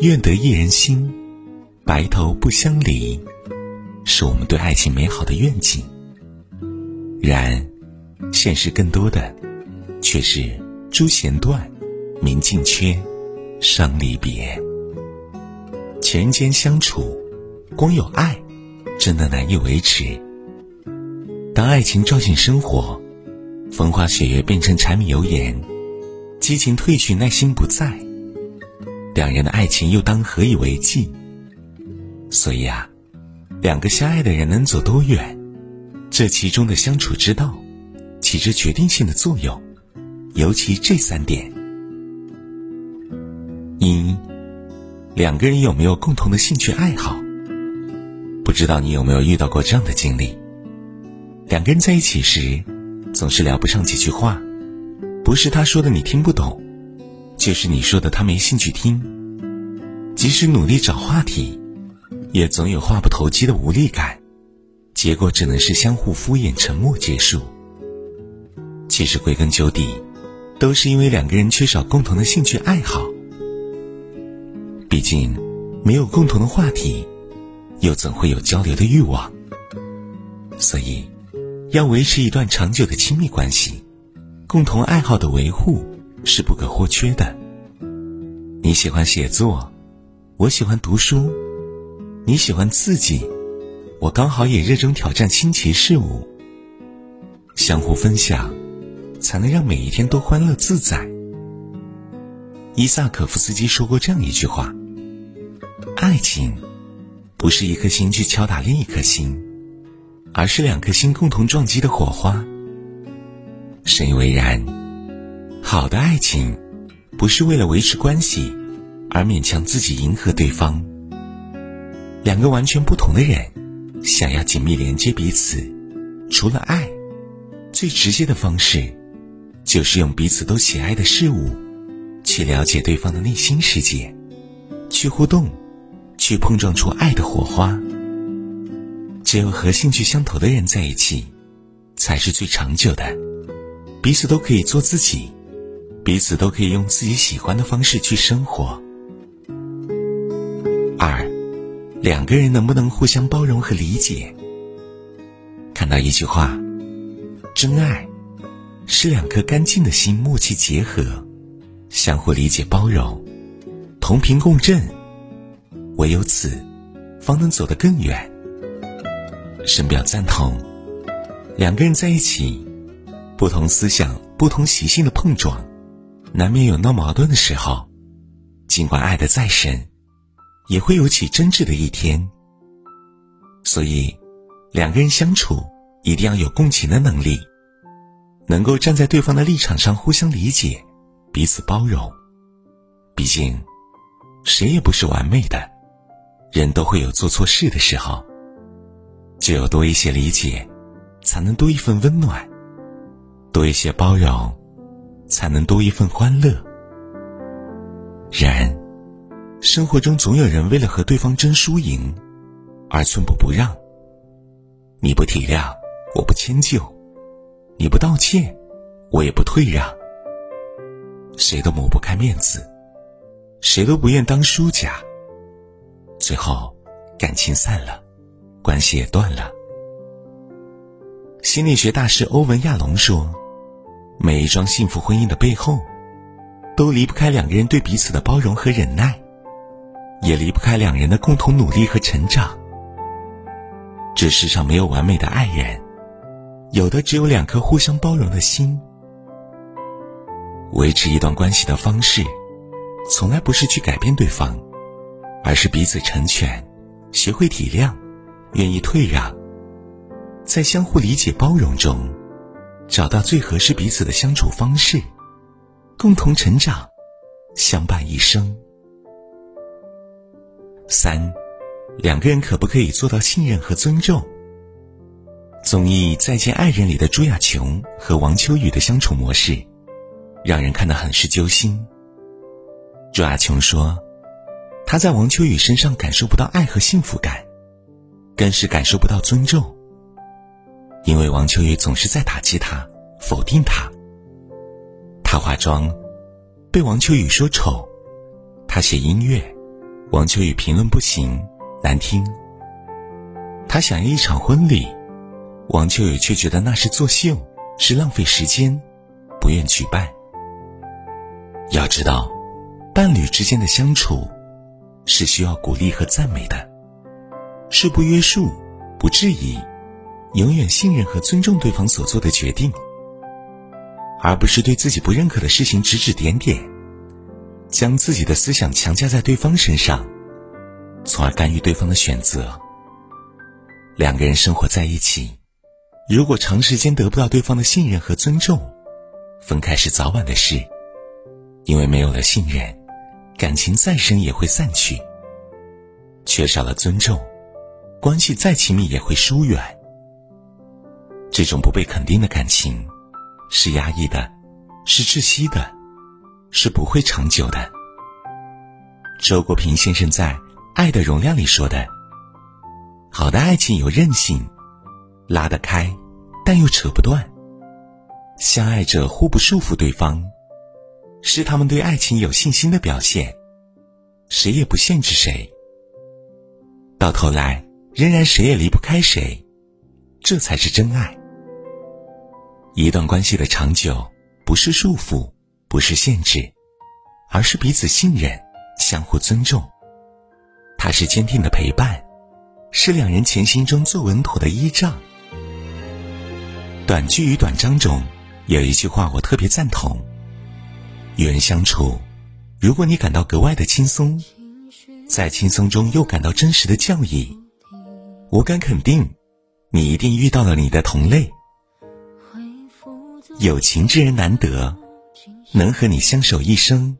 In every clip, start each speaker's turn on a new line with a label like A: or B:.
A: 愿得一人心，白头不相离，是我们对爱情美好的愿景。然，现实更多的却是朱弦断，明镜缺，伤离别。前人间相处，光有爱，真的难以维持。当爱情照进生活，风花雪月变成柴米油盐，激情褪去，耐心不在，两人的爱情又当何以为继？所以啊，两个相爱的人能走多远，这其中的相处之道，起着决定性的作用。尤其这三点：一。两个人有没有共同的兴趣爱好？不知道你有没有遇到过这样的经历：两个人在一起时，总是聊不上几句话，不是他说的你听不懂，就是你说的他没兴趣听。即使努力找话题，也总有话不投机的无力感，结果只能是相互敷衍、沉默结束。其实归根究底，都是因为两个人缺少共同的兴趣爱好。毕竟，没有共同的话题，又怎会有交流的欲望？所以，要维持一段长久的亲密关系，共同爱好的维护是不可或缺的。你喜欢写作，我喜欢读书；你喜欢刺激，我刚好也热衷挑战新奇事物。相互分享，才能让每一天都欢乐自在。伊萨可夫斯基说过这样一句话。爱情，不是一颗心去敲打另一颗心，而是两颗心共同撞击的火花。深以为然。好的爱情，不是为了维持关系而勉强自己迎合对方。两个完全不同的人，想要紧密连接彼此，除了爱，最直接的方式，就是用彼此都喜爱的事物，去了解对方的内心世界，去互动。去碰撞出爱的火花。只有和兴趣相投的人在一起，才是最长久的。彼此都可以做自己，彼此都可以用自己喜欢的方式去生活。二，两个人能不能互相包容和理解？看到一句话：真爱是两颗干净的心默契结合，相互理解包容，同频共振。唯有此，方能走得更远。深表赞同。两个人在一起，不同思想、不同习性的碰撞，难免有闹矛盾的时候。尽管爱的再深，也会有起争执的一天。所以，两个人相处一定要有共情的能力，能够站在对方的立场上互相理解，彼此包容。毕竟，谁也不是完美的。人都会有做错事的时候，只有多一些理解，才能多一份温暖；多一些包容，才能多一份欢乐。然，生活中总有人为了和对方争输赢，而寸步不让。你不体谅，我不迁就；你不道歉，我也不退让。谁都抹不开面子，谁都不愿当输家。最后，感情散了，关系也断了。心理学大师欧文亚龙说：“每一桩幸福婚姻的背后，都离不开两个人对彼此的包容和忍耐，也离不开两人的共同努力和成长。这世上没有完美的爱人，有的只有两颗互相包容的心。维持一段关系的方式，从来不是去改变对方。”而是彼此成全，学会体谅，愿意退让，在相互理解包容中，找到最合适彼此的相处方式，共同成长，相伴一生。三，两个人可不可以做到信任和尊重？综艺《再见爱人》里的朱亚琼和王秋雨的相处模式，让人看得很是揪心。朱亚琼说。她在王秋雨身上感受不到爱和幸福感，更是感受不到尊重。因为王秋雨总是在打击他，否定他。他化妆，被王秋雨说丑；他写音乐，王秋雨评论不行，难听。他想要一场婚礼，王秋雨却觉得那是作秀，是浪费时间，不愿举办。要知道，伴侣之间的相处，是需要鼓励和赞美的，是不约束、不质疑，永远信任和尊重对方所做的决定，而不是对自己不认可的事情指指点点。将自己的思想强加在对方身上，从而干预对方的选择。两个人生活在一起，如果长时间得不到对方的信任和尊重，分开是早晚的事。因为没有了信任，感情再深也会散去；缺少了尊重，关系再亲密也会疏远。这种不被肯定的感情，是压抑的，是窒息的。是不会长久的。周国平先生在《爱的容量》里说的：“好的爱情有韧性，拉得开，但又扯不断。相爱者互不束缚对方，是他们对爱情有信心的表现。谁也不限制谁，到头来仍然谁也离不开谁，这才是真爱。一段关系的长久，不是束缚。”不是限制，而是彼此信任、相互尊重。它是坚定的陪伴，是两人前行中最稳妥的依仗。短句与短章中有一句话我特别赞同：与人相处，如果你感到格外的轻松，在轻松中又感到真实的教益，我敢肯定，你一定遇到了你的同类。有情之人难得。能和你相守一生，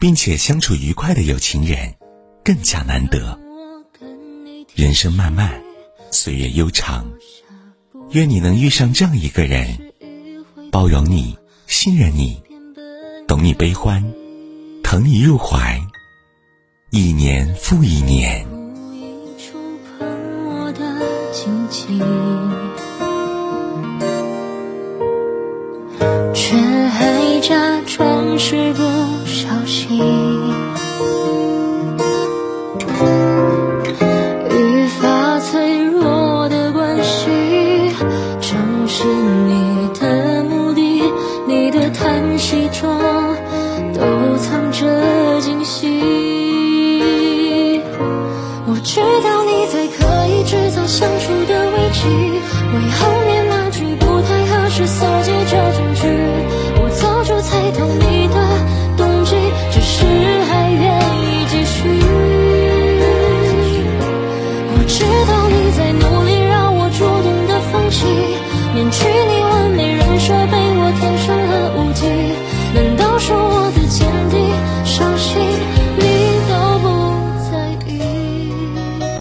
A: 并且相处愉快的有情人，更加难得。人生漫漫，岁月悠长，愿你能遇上这样一个人，包容你，信任你，懂你悲欢，疼你入怀，一年复一年。
B: 却还假装是不小心，愈发脆弱的关系，正是你的目的。你的叹息中都藏着惊喜。我知道你在刻意制造相处的危机，为后